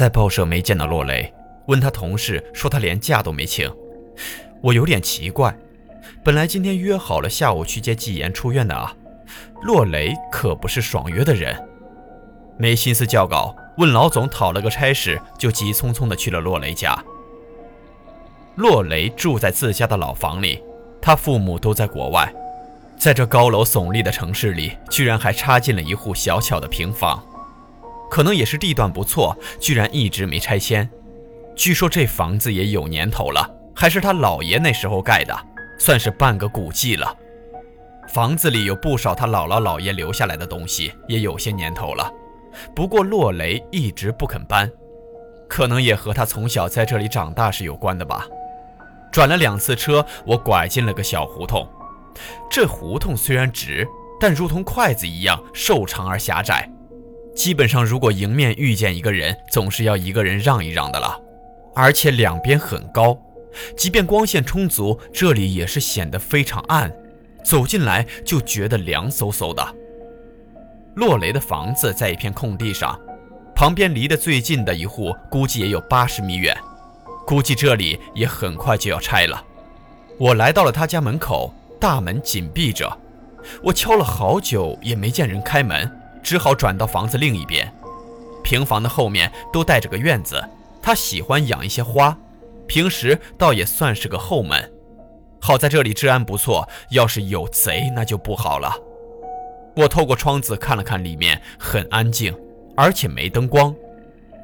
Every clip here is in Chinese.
在报社没见到洛雷，问他同事说他连假都没请。我有点奇怪，本来今天约好了下午去接季言出院的啊，洛雷可不是爽约的人，没心思校稿，问老总讨了个差事，就急匆匆的去了洛雷家。洛雷住在自家的老房里，他父母都在国外，在这高楼耸立的城市里，居然还插进了一户小巧的平房。可能也是地段不错，居然一直没拆迁。据说这房子也有年头了，还是他姥爷那时候盖的，算是半个古迹了。房子里有不少他姥姥姥爷留下来的东西，也有些年头了。不过洛雷一直不肯搬，可能也和他从小在这里长大是有关的吧。转了两次车，我拐进了个小胡同。这胡同虽然直，但如同筷子一样瘦长而狭窄。基本上，如果迎面遇见一个人，总是要一个人让一让的了。而且两边很高，即便光线充足，这里也是显得非常暗。走进来就觉得凉飕飕的。洛雷的房子在一片空地上，旁边离得最近的一户估计也有八十米远，估计这里也很快就要拆了。我来到了他家门口，大门紧闭着，我敲了好久也没见人开门。只好转到房子另一边，平房的后面都带着个院子，他喜欢养一些花，平时倒也算是个后门。好在这里治安不错，要是有贼那就不好了。我透过窗子看了看里面，很安静，而且没灯光。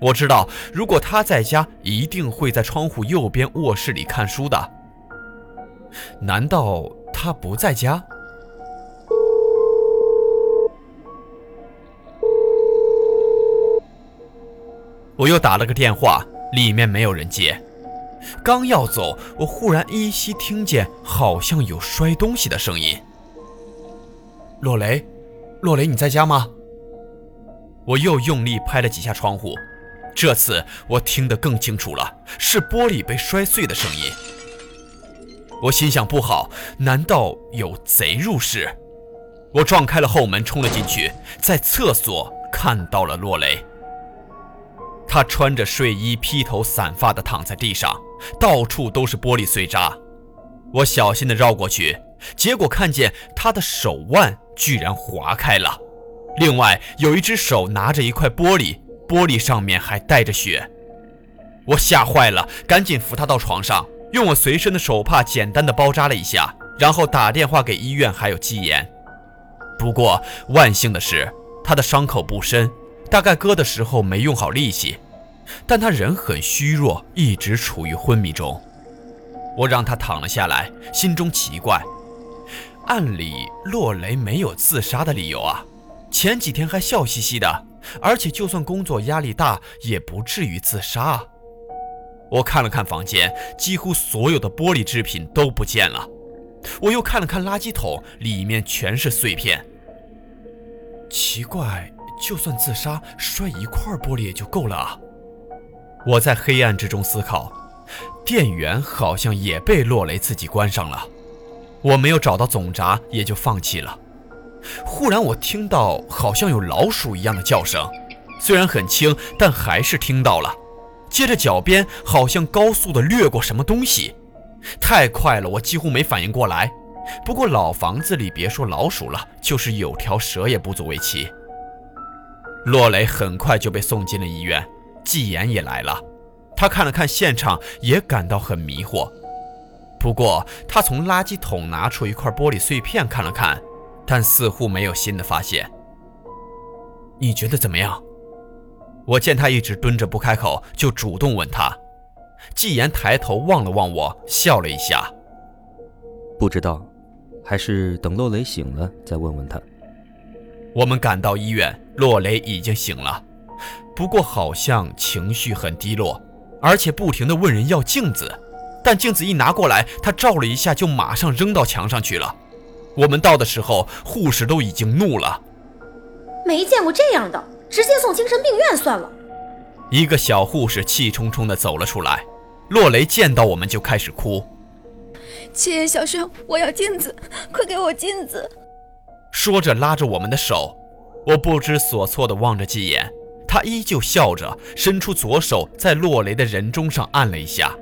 我知道，如果他在家，一定会在窗户右边卧室里看书的。难道他不在家？我又打了个电话，里面没有人接。刚要走，我忽然依稀听见好像有摔东西的声音。洛雷，洛雷，你在家吗？我又用力拍了几下窗户，这次我听得更清楚了，是玻璃被摔碎的声音。我心想不好，难道有贼入室？我撞开了后门，冲了进去，在厕所看到了洛雷。他穿着睡衣，披头散发地躺在地上，到处都是玻璃碎渣。我小心地绕过去，结果看见他的手腕居然划开了，另外有一只手拿着一块玻璃，玻璃上面还带着血。我吓坏了，赶紧扶他到床上，用我随身的手帕简单的包扎了一下，然后打电话给医院还有基研。不过万幸的是，他的伤口不深。大概割的时候没用好力气，但他人很虚弱，一直处于昏迷中。我让他躺了下来，心中奇怪：按理洛雷没有自杀的理由啊，前几天还笑嘻嘻的，而且就算工作压力大，也不至于自杀。我看了看房间，几乎所有的玻璃制品都不见了。我又看了看垃圾桶，里面全是碎片。奇怪。就算自杀，摔一块玻璃也就够了啊！我在黑暗之中思考，电源好像也被洛雷自己关上了。我没有找到总闸，也就放弃了。忽然，我听到好像有老鼠一样的叫声，虽然很轻，但还是听到了。接着，脚边好像高速的掠过什么东西，太快了，我几乎没反应过来。不过，老房子里别说老鼠了，就是有条蛇也不足为奇。洛雷很快就被送进了医院，季言也来了。他看了看现场，也感到很迷惑。不过，他从垃圾桶拿出一块玻璃碎片看了看，但似乎没有新的发现。你觉得怎么样？我见他一直蹲着不开口，就主动问他。纪言抬头望了望我，笑了一下。不知道，还是等洛雷醒了再问问他。我们赶到医院，洛雷已经醒了，不过好像情绪很低落，而且不停地问人要镜子。但镜子一拿过来，他照了一下，就马上扔到墙上去了。我们到的时候，护士都已经怒了，没见过这样的，直接送精神病院算了。一个小护士气冲冲地走了出来。洛雷见到我们就开始哭：“七爷，小轩，我要镜子，快给我镜子！”说着拉着我们的手。我不知所措地望着季言，他依旧笑着，伸出左手在洛雷的人中上按了一下。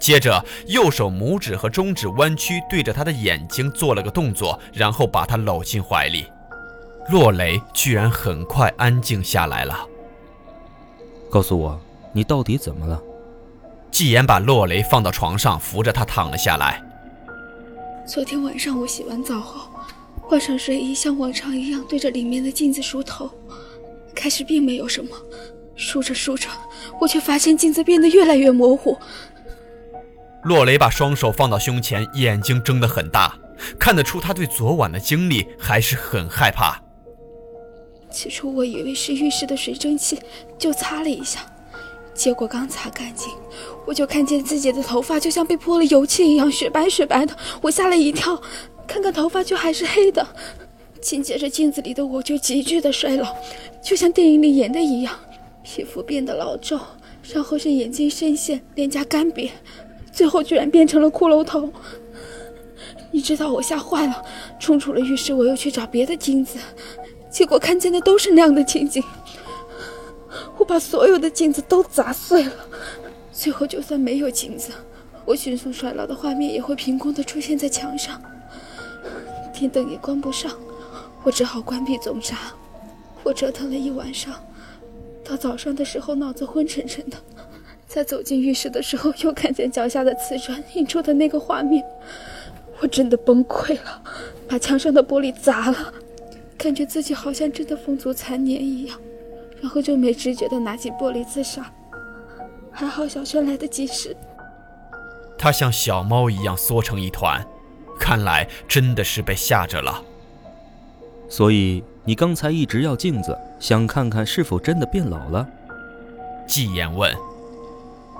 接着，右手拇指和中指弯曲，对着他的眼睛做了个动作，然后把他搂进怀里。洛雷居然很快安静下来了。告诉我，你到底怎么了？季言把洛雷放到床上，扶着他躺了下来。昨天晚上我洗完澡后，换上睡衣，像往常一样对着里面的镜子梳头。开始并没有什么，梳着梳着，我却发现镜子变得越来越模糊。洛雷把双手放到胸前，眼睛睁得很大，看得出他对昨晚的经历还是很害怕。起初我以为是浴室的水蒸气，就擦了一下，结果刚擦干净，我就看见自己的头发就像被泼了油漆一样雪白雪白的，我吓了一跳，看看头发却还是黑的。紧接着镜子里的我就急剧的衰老，就像电影里演的一样，皮肤变得老皱，然后是眼睛深陷，脸颊干瘪。最后居然变成了骷髅头，你知道我吓坏了，冲出了浴室，我又去找别的镜子，结果看见的都是那样的情景。我把所有的镜子都砸碎了，最后就算没有镜子，我迅速衰老的画面也会凭空的出现在墙上，电灯也关不上，我只好关闭总闸。我折腾了一晚上，到早上的时候脑子昏沉沉的。在走进浴室的时候，又看见脚下的瓷砖映出的那个画面，我真的崩溃了，把墙上的玻璃砸了，感觉自己好像真的风烛残年一样，然后就没知觉的拿起玻璃自杀。还好小轩来得及时，他像小猫一样缩成一团，看来真的是被吓着了。所以你刚才一直要镜子，想看看是否真的变老了？季言问。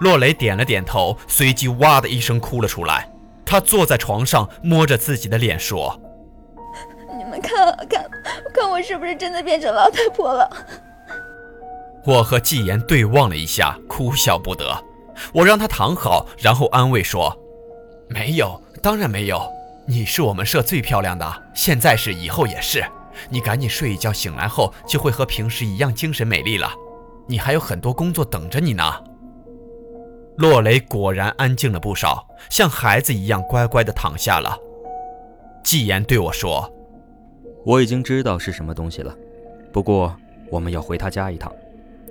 洛雷点了点头，随即哇的一声哭了出来。他坐在床上，摸着自己的脸说：“你们看啊，看，看我是不是真的变成老太婆了？”我和季言对望了一下，哭笑不得。我让他躺好，然后安慰说：“没有，当然没有。你是我们社最漂亮的，现在是，以后也是。你赶紧睡一觉，醒来后就会和平时一样精神美丽了。你还有很多工作等着你呢。”洛雷果然安静了不少，像孩子一样乖乖地躺下了。纪言对我说：“我已经知道是什么东西了，不过我们要回他家一趟。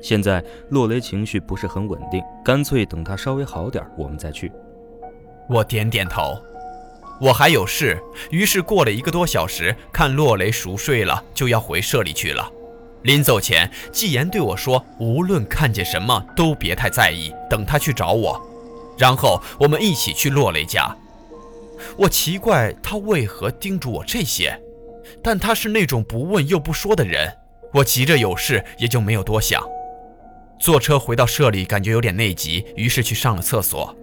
现在洛雷情绪不是很稳定，干脆等他稍微好点，我们再去。”我点点头。我还有事，于是过了一个多小时，看洛雷熟睡了，就要回社里去了。临走前，季言对我说：“无论看见什么都别太在意，等他去找我。”然后我们一起去洛雷家。我奇怪他为何叮嘱我这些，但他是那种不问又不说的人。我急着有事，也就没有多想。坐车回到社里，感觉有点内急，于是去上了厕所。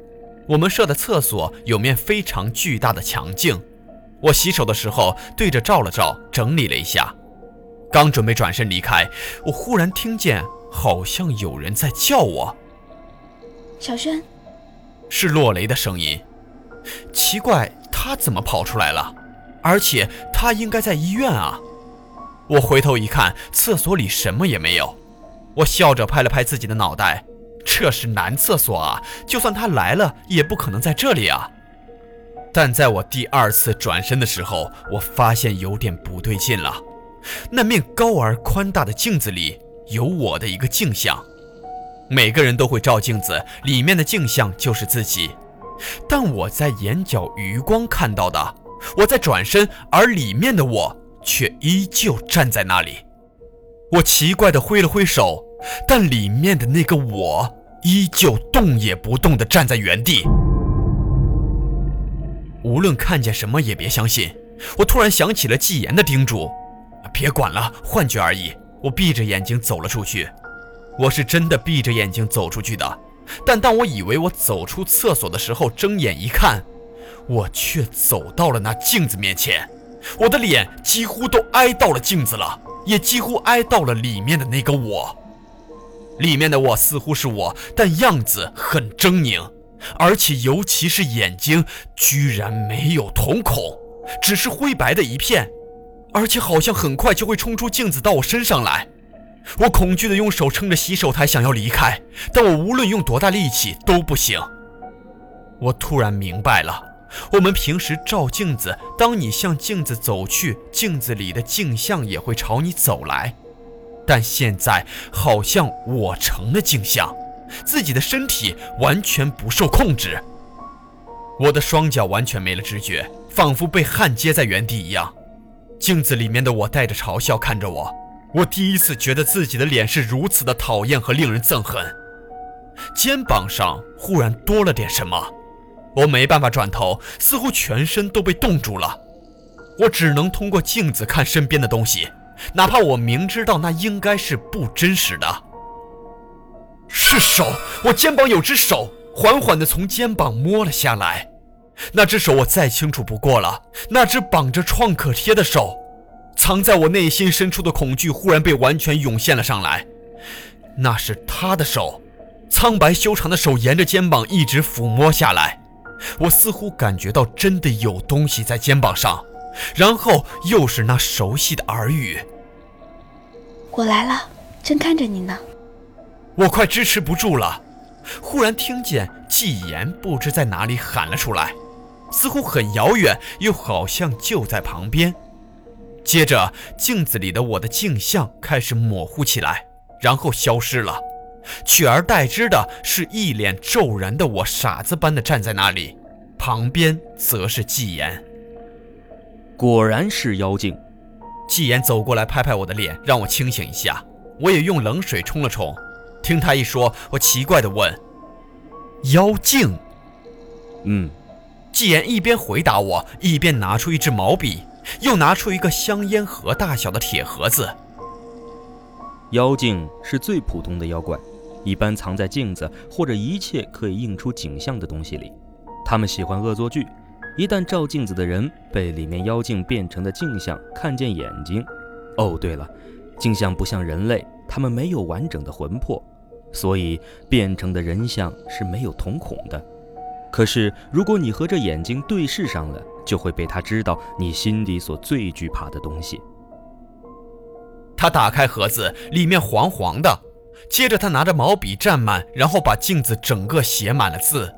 我们社的厕所有面非常巨大的墙镜，我洗手的时候对着照了照，整理了一下。刚准备转身离开，我忽然听见好像有人在叫我。小轩，是洛雷的声音。奇怪，他怎么跑出来了？而且他应该在医院啊！我回头一看，厕所里什么也没有。我笑着拍了拍自己的脑袋，这是男厕所啊！就算他来了，也不可能在这里啊！但在我第二次转身的时候，我发现有点不对劲了。那面高而宽大的镜子里有我的一个镜像，每个人都会照镜子，里面的镜像就是自己。但我在眼角余光看到的，我在转身，而里面的我却依旧站在那里。我奇怪地挥了挥手，但里面的那个我依旧动也不动地站在原地。无论看见什么也别相信。我突然想起了季言的叮嘱。别管了，幻觉而已。我闭着眼睛走了出去，我是真的闭着眼睛走出去的。但当我以为我走出厕所的时候，睁眼一看，我却走到了那镜子面前。我的脸几乎都挨到了镜子了，也几乎挨到了里面的那个我。里面的我似乎是我，但样子很狰狞，而且尤其是眼睛，居然没有瞳孔，只是灰白的一片，而且好像很快就会冲出镜子到我身上来。我恐惧地用手撑着洗手台，想要离开，但我无论用多大力气都不行。我突然明白了，我们平时照镜子，当你向镜子走去，镜子里的镜像也会朝你走来。但现在好像我成了镜像，自己的身体完全不受控制，我的双脚完全没了知觉，仿佛被焊接在原地一样。镜子里面的我带着嘲笑看着我。我第一次觉得自己的脸是如此的讨厌和令人憎恨，肩膀上忽然多了点什么，我没办法转头，似乎全身都被冻住了，我只能通过镜子看身边的东西，哪怕我明知道那应该是不真实的。是手，我肩膀有只手缓缓地从肩膀摸了下来，那只手我再清楚不过了，那只绑着创可贴的手。藏在我内心深处的恐惧忽然被完全涌现了上来，那是他的手，苍白修长的手沿着肩膀一直抚摸下来，我似乎感觉到真的有东西在肩膀上，然后又是那熟悉的耳语：“我来了，正看着你呢。”我快支持不住了，忽然听见纪言不知在哪里喊了出来，似乎很遥远，又好像就在旁边。接着，镜子里的我的镜像开始模糊起来，然后消失了，取而代之的是一脸骤然的我，傻子般的站在那里，旁边则是纪言。果然是妖精。季言走过来，拍拍我的脸，让我清醒一下。我也用冷水冲了冲。听他一说，我奇怪的问：“妖精？”嗯。季言一边回答我，一边拿出一支毛笔。又拿出一个香烟盒大小的铁盒子。妖精是最普通的妖怪，一般藏在镜子或者一切可以映出景象的东西里。他们喜欢恶作剧，一旦照镜子的人被里面妖精变成的镜像看见眼睛，哦，对了，镜像不像人类，他们没有完整的魂魄，所以变成的人像是没有瞳孔的。可是，如果你和这眼睛对视上了，就会被他知道你心底所最惧怕的东西。他打开盒子，里面黄黄的。接着，他拿着毛笔蘸满，然后把镜子整个写满了字，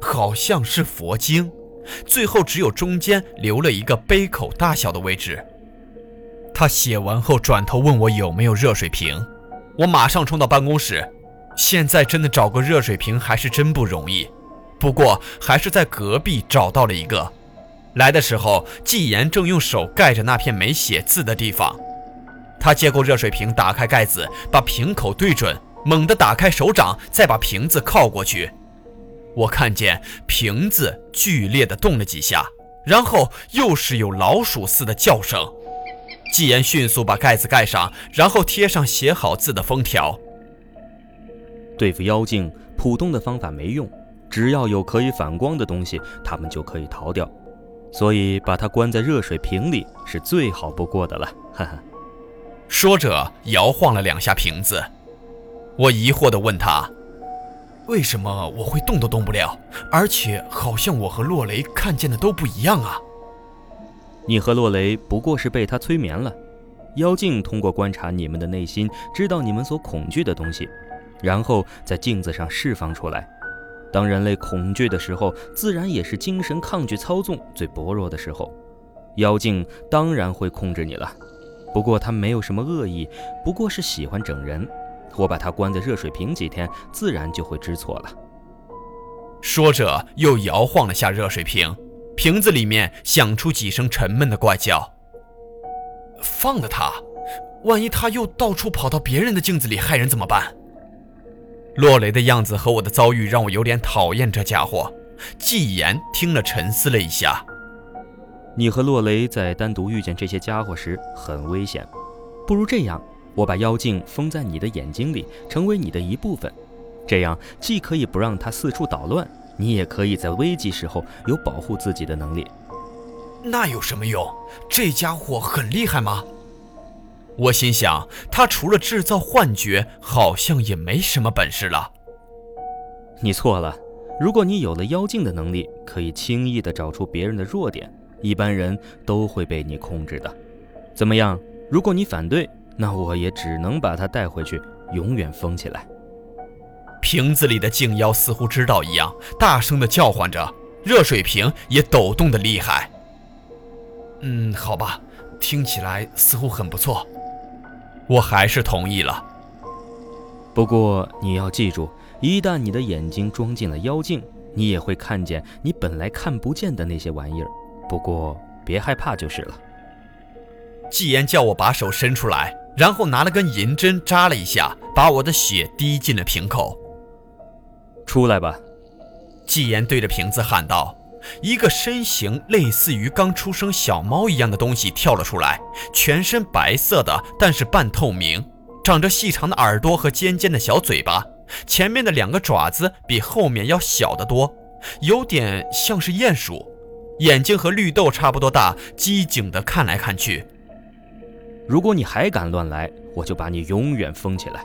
好像是佛经。最后，只有中间留了一个杯口大小的位置。他写完后，转头问我有没有热水瓶。我马上冲到办公室。现在真的找个热水瓶还是真不容易。不过还是在隔壁找到了一个。来的时候，纪言正用手盖着那片没写字的地方。他接过热水瓶，打开盖子，把瓶口对准，猛地打开手掌，再把瓶子靠过去。我看见瓶子剧烈地动了几下，然后又是有老鼠似的叫声。季言迅速把盖子盖上，然后贴上写好字的封条。对付妖精，普通的方法没用。只要有可以反光的东西，他们就可以逃掉，所以把它关在热水瓶里是最好不过的了。哈哈，说着摇晃了两下瓶子，我疑惑地问他：“为什么我会动都动不了？而且好像我和洛雷看见的都不一样啊？”你和洛雷不过是被他催眠了。妖精通过观察你们的内心，知道你们所恐惧的东西，然后在镜子上释放出来。当人类恐惧的时候，自然也是精神抗拒操纵最薄弱的时候。妖精当然会控制你了，不过他没有什么恶意，不过是喜欢整人。我把他关在热水瓶几天，自然就会知错了。说着，又摇晃了下热水瓶，瓶子里面响出几声沉闷的怪叫。放了他，万一他又到处跑到别人的镜子里害人怎么办？洛雷的样子和我的遭遇让我有点讨厌这家伙。季言听了，沉思了一下：“你和洛雷在单独遇见这些家伙时很危险。不如这样，我把妖镜封在你的眼睛里，成为你的一部分。这样既可以不让它四处捣乱，你也可以在危急时候有保护自己的能力。那有什么用？这家伙很厉害吗？我心想，他除了制造幻觉，好像也没什么本事了。你错了。如果你有了妖镜的能力，可以轻易地找出别人的弱点，一般人都会被你控制的。怎么样？如果你反对，那我也只能把它带回去，永远封起来。瓶子里的镜妖似乎知道一样，大声的叫唤着，热水瓶也抖动的厉害。嗯，好吧，听起来似乎很不错，我还是同意了。不过你要记住。一旦你的眼睛装进了妖镜，你也会看见你本来看不见的那些玩意儿。不过别害怕就是了。纪言叫我把手伸出来，然后拿了根银针扎了一下，把我的血滴进了瓶口。出来吧，纪言对着瓶子喊道。一个身形类似于刚出生小猫一样的东西跳了出来，全身白色的，但是半透明，长着细长的耳朵和尖尖的小嘴巴。前面的两个爪子比后面要小得多，有点像是鼹鼠，眼睛和绿豆差不多大，机警地看来看去。如果你还敢乱来，我就把你永远封起来。”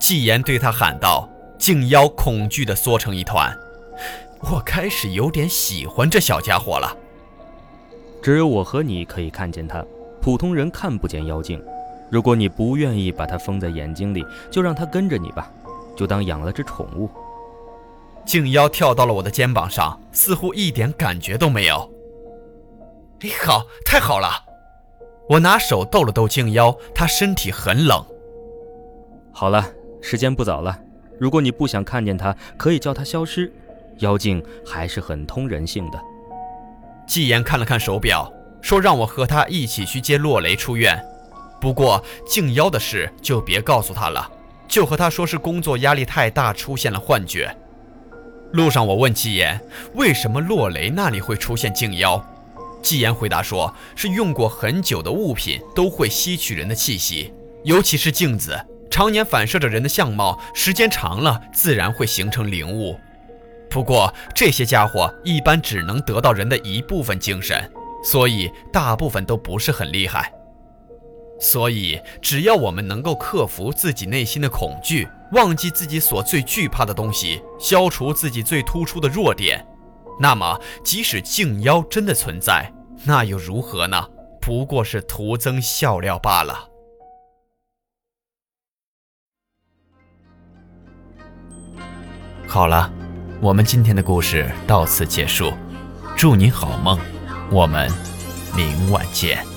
纪言对他喊道。静妖恐惧地缩成一团。我开始有点喜欢这小家伙了。只有我和你可以看见他，普通人看不见妖精。如果你不愿意把它封在眼睛里，就让它跟着你吧。就当养了只宠物。静妖跳到了我的肩膀上，似乎一点感觉都没有。哎，好，太好了！我拿手逗了逗静妖，她身体很冷。好了，时间不早了。如果你不想看见他，可以叫他消失。妖精还是很通人性的。纪言看了看手表，说让我和他一起去接洛雷出院。不过静妖的事就别告诉他了。就和他说是工作压力太大，出现了幻觉。路上我问纪言，为什么洛雷那里会出现静妖？纪言回答说，是用过很久的物品都会吸取人的气息，尤其是镜子，常年反射着人的相貌，时间长了自然会形成灵物。不过这些家伙一般只能得到人的一部分精神，所以大部分都不是很厉害。所以，只要我们能够克服自己内心的恐惧，忘记自己所最惧怕的东西，消除自己最突出的弱点，那么，即使镜妖真的存在，那又如何呢？不过是徒增笑料罢了。好了，我们今天的故事到此结束，祝你好梦，我们明晚见。